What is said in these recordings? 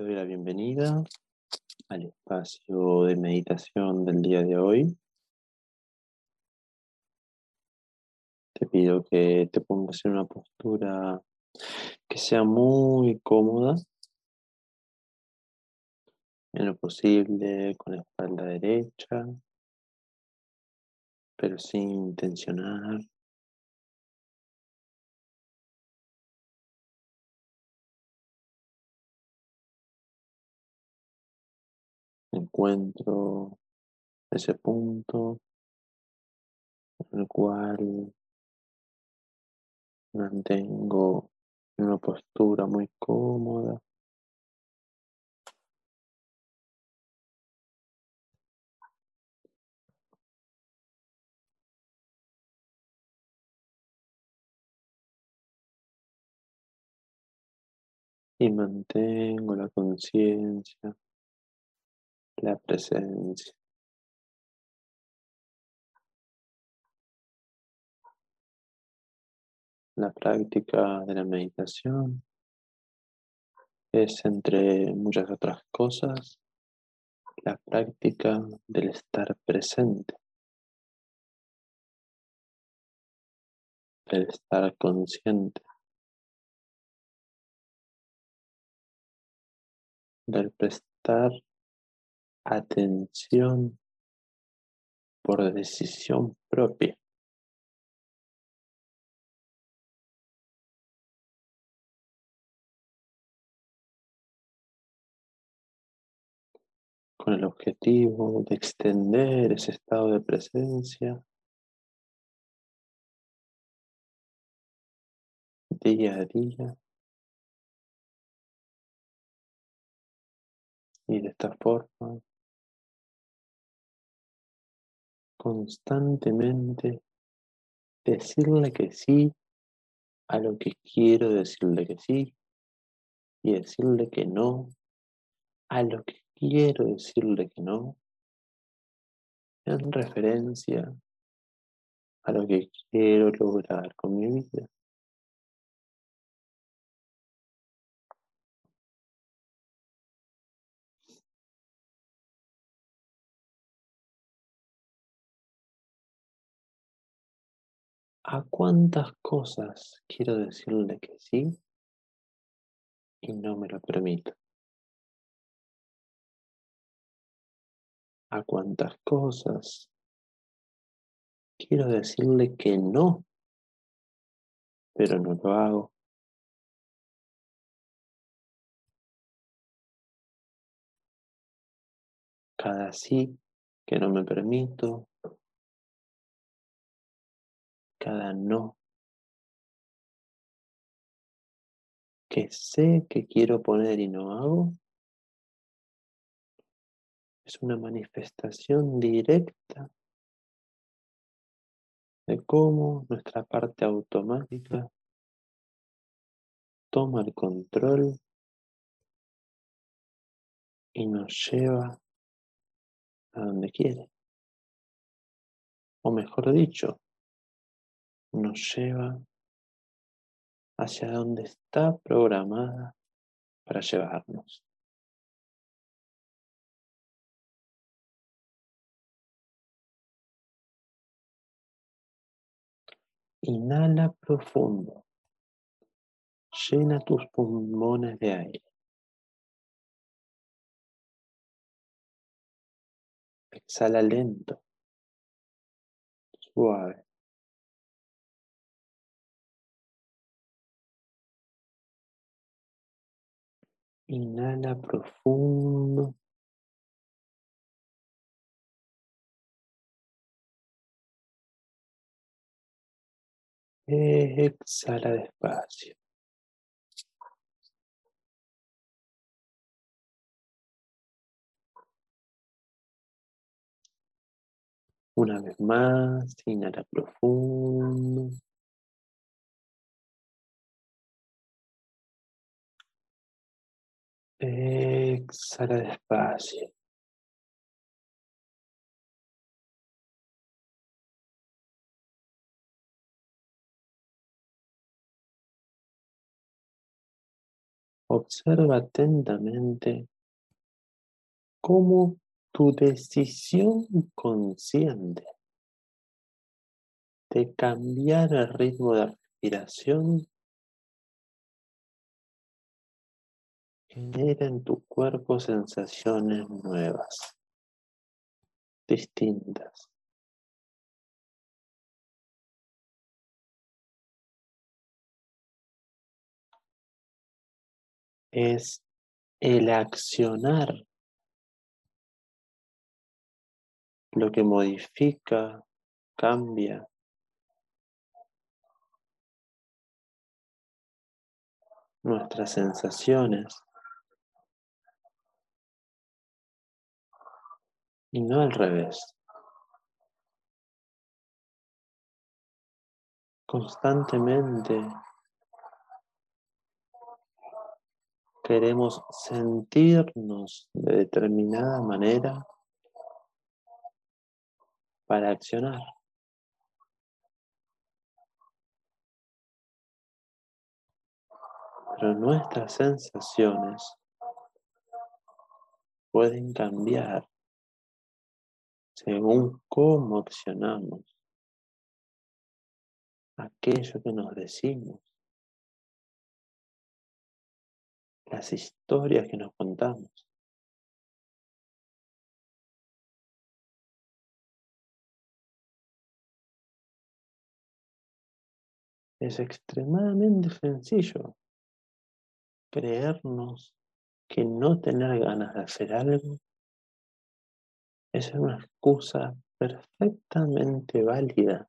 te doy la bienvenida al espacio de meditación del día de hoy. Te pido que te pongas en una postura que sea muy cómoda, en lo posible con la espalda derecha, pero sin tensionar. Encuentro ese punto en el cual mantengo una postura muy cómoda. Y mantengo la conciencia la presencia. La práctica de la meditación es, entre muchas otras cosas, la práctica del estar presente, el estar consciente, del prestar atención por decisión propia. con el objetivo de extender ese estado de presencia día a día y de esta forma constantemente decirle que sí a lo que quiero decirle que sí y decirle que no a lo que quiero decirle que no en referencia a lo que quiero lograr con mi vida. ¿A cuántas cosas quiero decirle que sí y no me lo permito? ¿A cuántas cosas quiero decirle que no, pero no lo hago? Cada sí que no me permito cada no que sé que quiero poner y no hago es una manifestación directa de cómo nuestra parte automática toma el control y nos lleva a donde quiere. O mejor dicho, nos lleva hacia donde está programada para llevarnos. Inhala profundo. Llena tus pulmones de aire. Exhala lento, suave. Inhala profundo. Exhala despacio. Una vez más, inhala profundo. Exhala despacio. Observa atentamente cómo tu decisión consciente de cambiar el ritmo de respiración genera en tu cuerpo sensaciones nuevas, distintas. Es el accionar lo que modifica, cambia nuestras sensaciones y no al revés. Constantemente queremos sentirnos de determinada manera para accionar. Pero nuestras sensaciones pueden cambiar según cómo accionamos aquello que nos decimos, las historias que nos contamos. Es extremadamente sencillo creernos que no tener ganas de hacer algo es una excusa perfectamente válida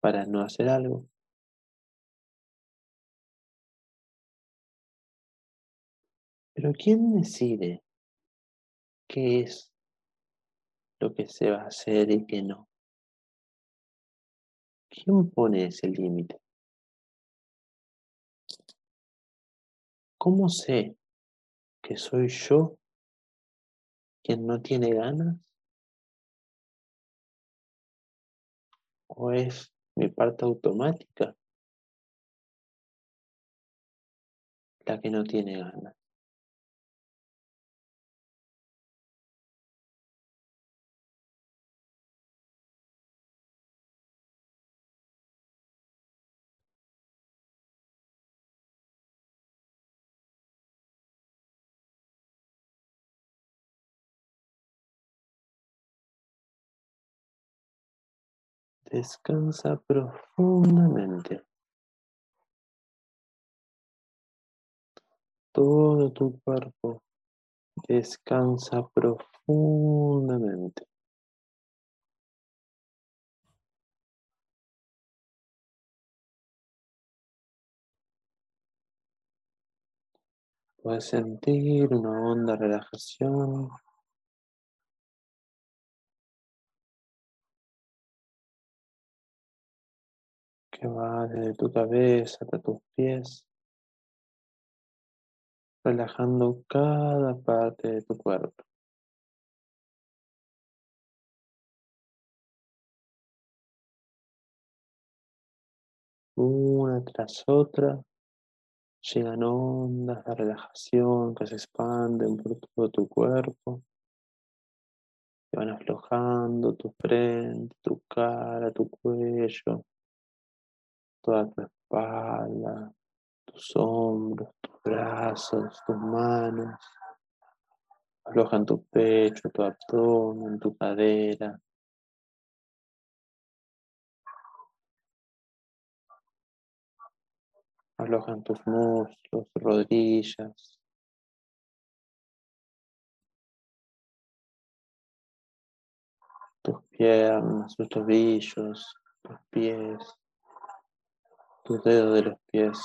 para no hacer algo. Pero ¿quién decide qué es lo que se va a hacer y qué no? ¿Quién pone ese límite? ¿Cómo sé que soy yo quien no tiene ganas? ¿O es mi parte automática la que no tiene ganas? Descansa profundamente. Todo tu cuerpo descansa profundamente. Puedes sentir una honda relajación que va desde tu cabeza hasta tus pies, relajando cada parte de tu cuerpo. Una tras otra llegan ondas de relajación que se expanden por todo tu cuerpo, que van aflojando tu frente, tu cara, tu cuello, toda tu espalda, tus hombros, tus brazos, tus manos. Aflojan tu pecho, tu abdomen, tu cadera. Aflojan tus muslos, rodillas. Tus piernas, tus tobillos, tus pies tus dedos de los pies.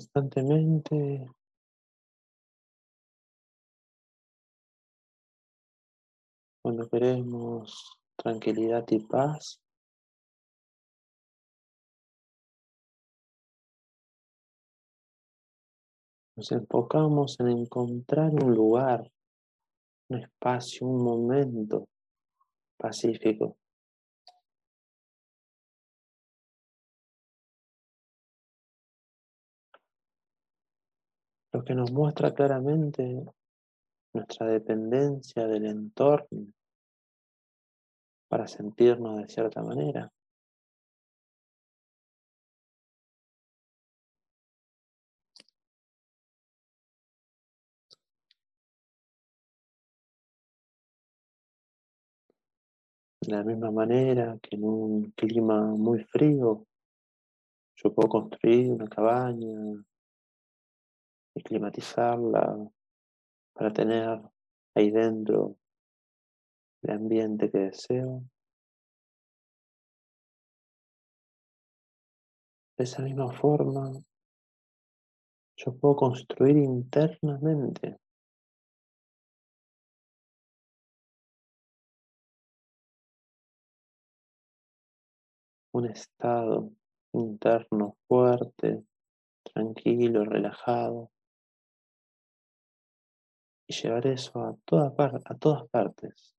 Constantemente cuando queremos tranquilidad y paz, nos enfocamos en encontrar un lugar, un espacio, un momento pacífico. Lo que nos muestra claramente nuestra dependencia del entorno para sentirnos de cierta manera. De la misma manera que en un clima muy frío, yo puedo construir una cabaña y climatizarla para tener ahí dentro el ambiente que deseo. De esa misma forma, yo puedo construir internamente un estado interno fuerte, tranquilo, relajado, y llevar eso a, toda a todas partes.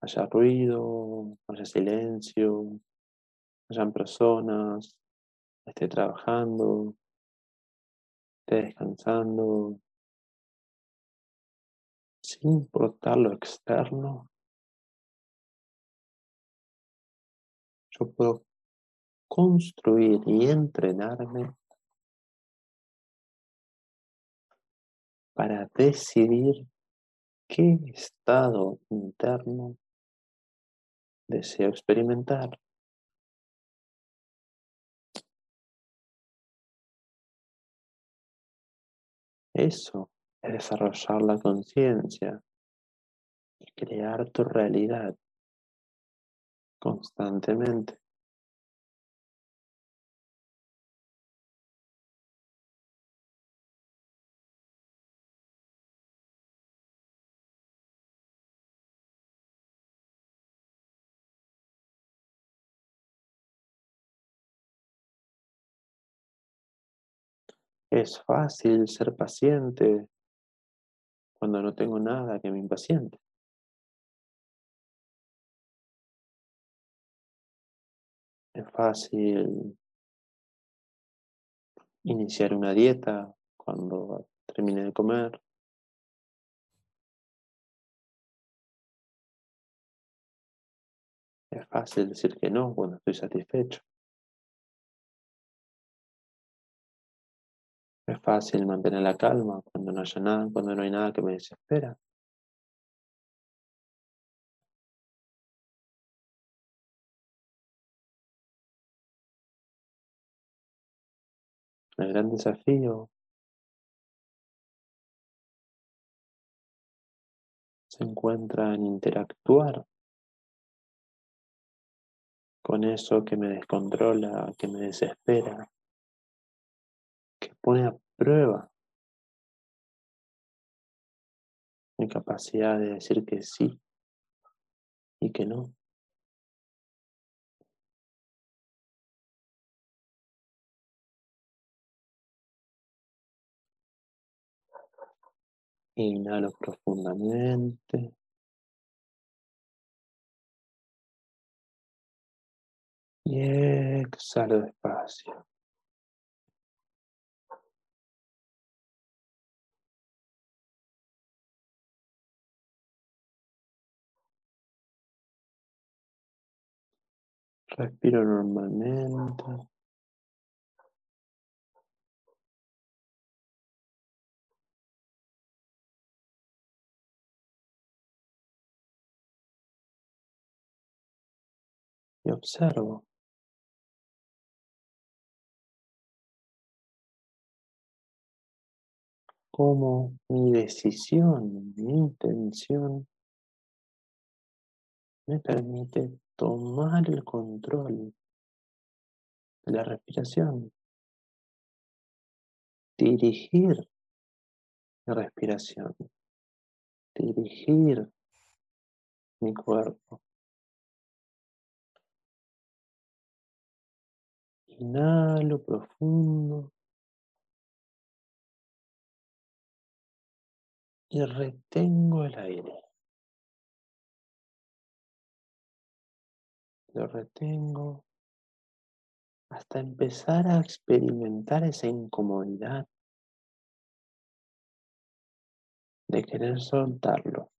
Haya ruido, haya silencio, hayan personas, esté trabajando, esté descansando, sin importar lo externo, yo puedo construir y entrenarme para decidir qué estado interno deseo experimentar. Eso es desarrollar la conciencia y crear tu realidad constantemente. Es fácil ser paciente cuando no tengo nada que me impaciente. Es fácil iniciar una dieta cuando termine de comer. Es fácil decir que no cuando estoy satisfecho. Es fácil mantener la calma cuando no haya nada, cuando no hay nada que me desespera. El gran desafío se encuentra en interactuar con eso que me descontrola, que me desespera, pone a prueba mi capacidad de decir que sí y que no. Inhalo profundamente. Y exhalo despacio. Respiro normalmente. Y observo. cómo mi decisión, mi intención me permite tomar el control de la respiración. Dirigir la respiración. Dirigir mi cuerpo. Inhalo profundo. Y retengo el aire. Lo retengo hasta empezar a experimentar esa incomodidad de querer soltarlo.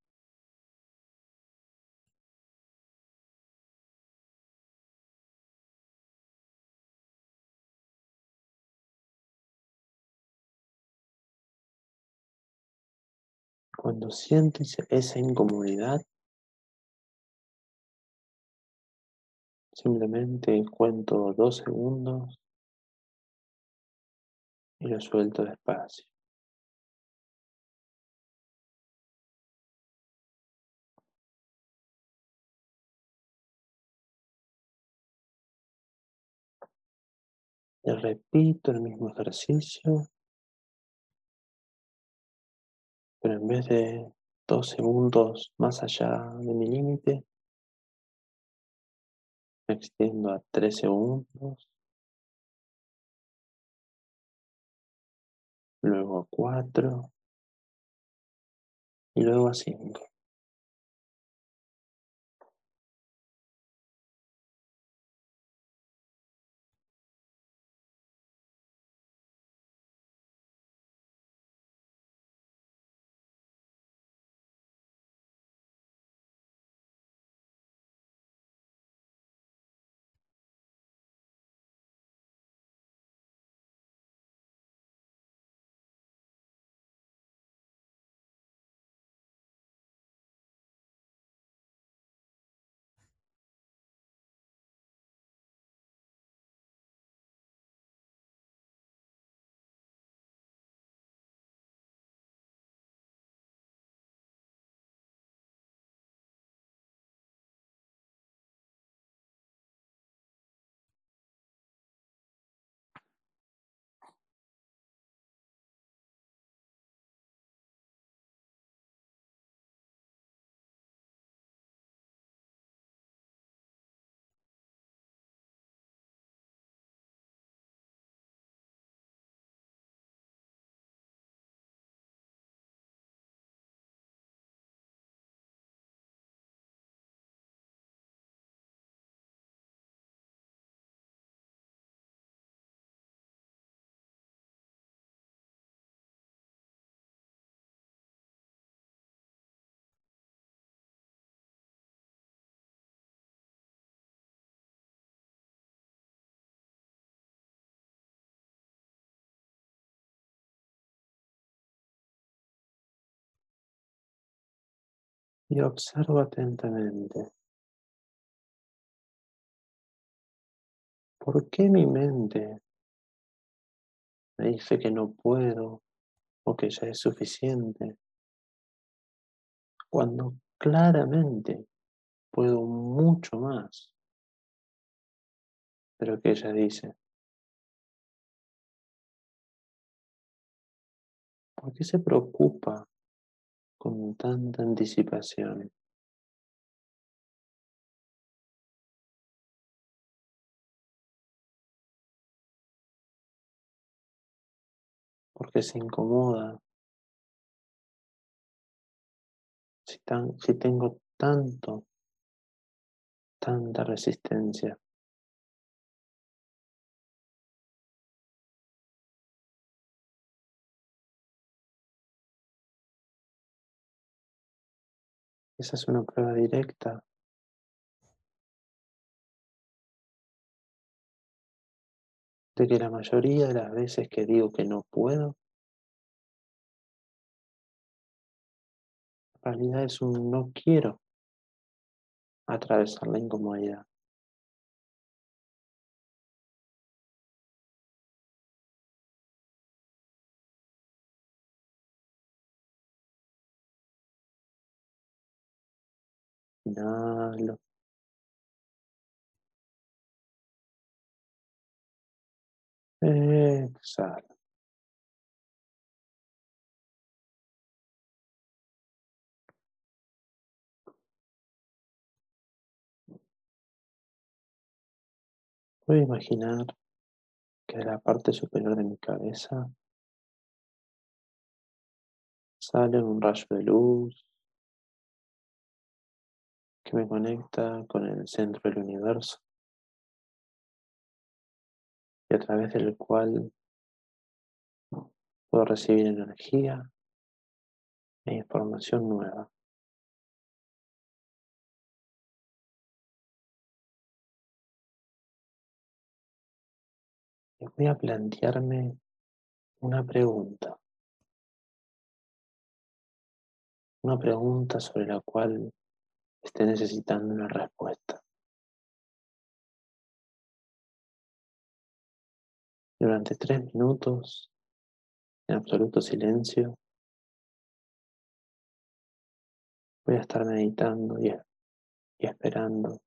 Cuando sientes esa incomodidad, simplemente cuento dos segundos y lo suelto despacio. Repito el mismo ejercicio pero en vez de dos segundos más allá de mi límite, extiendo a tres segundos, luego a cuatro y luego a cinco. Y observo atentamente. ¿Por qué mi mente me dice que no puedo o que ya es suficiente? Cuando claramente puedo mucho más de lo que ella dice. ¿Por qué se preocupa con tanta anticipación. Porque se incomoda. Si, tan, si tengo tanto, tanta resistencia. Esa es una prueba directa. De que la mayoría de las veces que digo que no puedo, en realidad es un no quiero atravesar la incomodidad. Inhalo. Voy a imaginar que la parte superior de mi cabeza sale un rayo de luz que me conecta con el centro del universo y a través del cual puedo recibir energía e información nueva. Voy a plantearme una pregunta. Una pregunta sobre la cual esté necesitando una respuesta. Durante tres minutos, en absoluto silencio, voy a estar meditando y, y esperando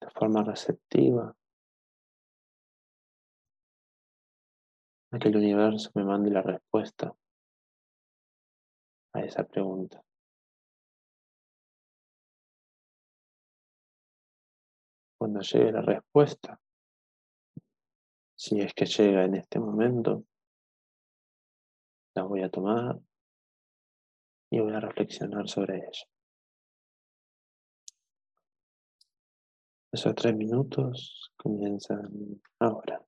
de forma receptiva a que el universo me mande la respuesta a esa pregunta. Cuando llegue la respuesta, si es que llega en este momento, la voy a tomar y voy a reflexionar sobre ella. Esos tres minutos comienzan ahora.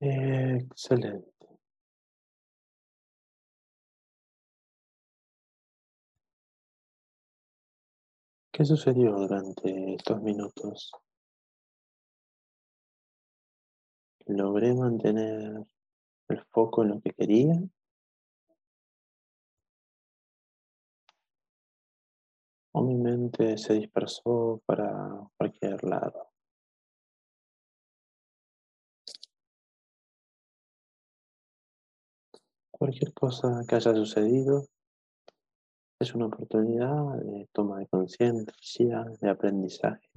Excelente. ¿Qué sucedió durante estos minutos? ¿Logré mantener el foco en lo que quería? ¿O mi mente se dispersó para cualquier lado? Cualquier cosa que haya sucedido es una oportunidad de toma de conciencia, de aprendizaje.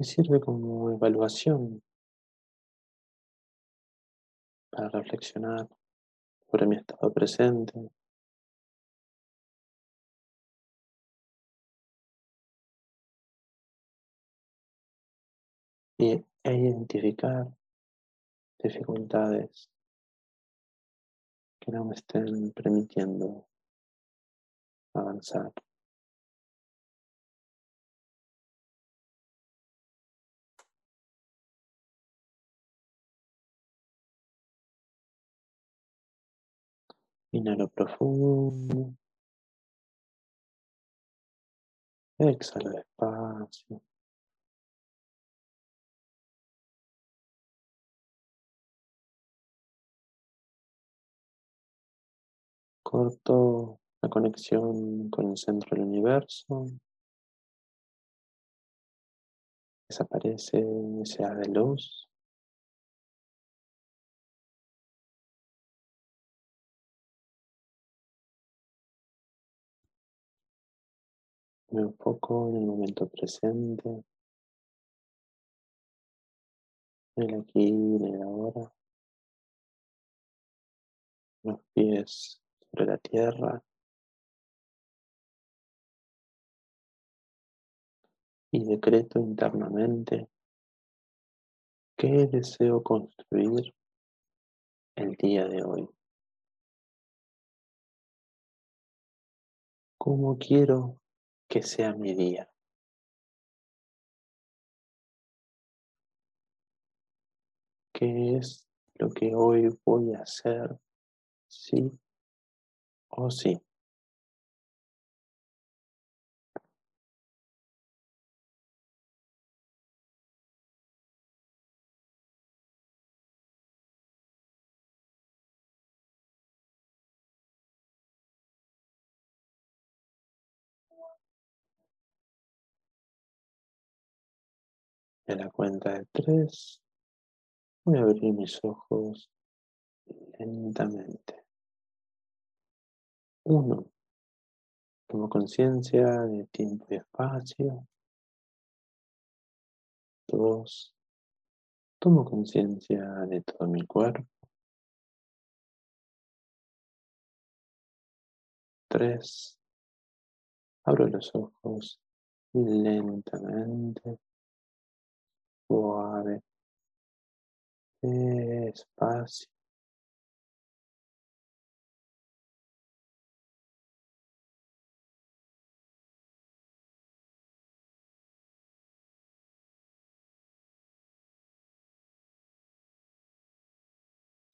Me sirve como evaluación para reflexionar sobre mi estado presente. Y, e identificar dificultades que no me estén permitiendo avanzar. Inhalo profundo. Exhalo despacio. Corto la conexión con el centro del universo. Desaparece ese haz de luz. Me enfoco en el momento presente, en el aquí en el ahora. Los pies sobre la tierra. Y decreto internamente qué deseo construir el día de hoy. ¿Cómo quiero que sea mi día? ¿Qué es lo que hoy voy a hacer? Sí o sí. En la cuenta de tres, voy a abrir mis ojos lentamente. Uno, tomo conciencia de tiempo y espacio. Dos, tomo conciencia de todo mi cuerpo. Tres, abro los ojos lentamente suave, despacio.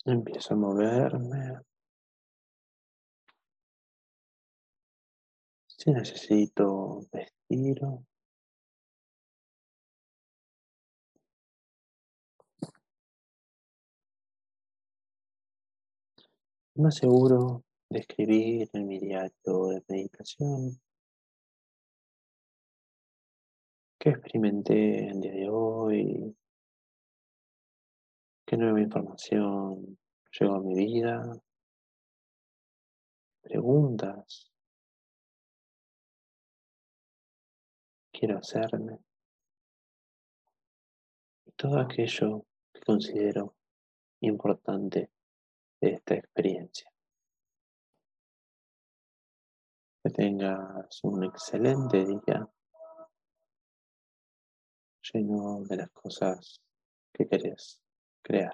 Empiezo a moverme. Si necesito vestir, me aseguro de escribir en mi diario de meditación. Qué experimenté el día de hoy, qué nueva información llegó a mi vida, preguntas. Quiero hacerme. Todo aquello que considero importante de esta experiencia. Que tengas un excelente día. Lleno de las cosas que querés crear.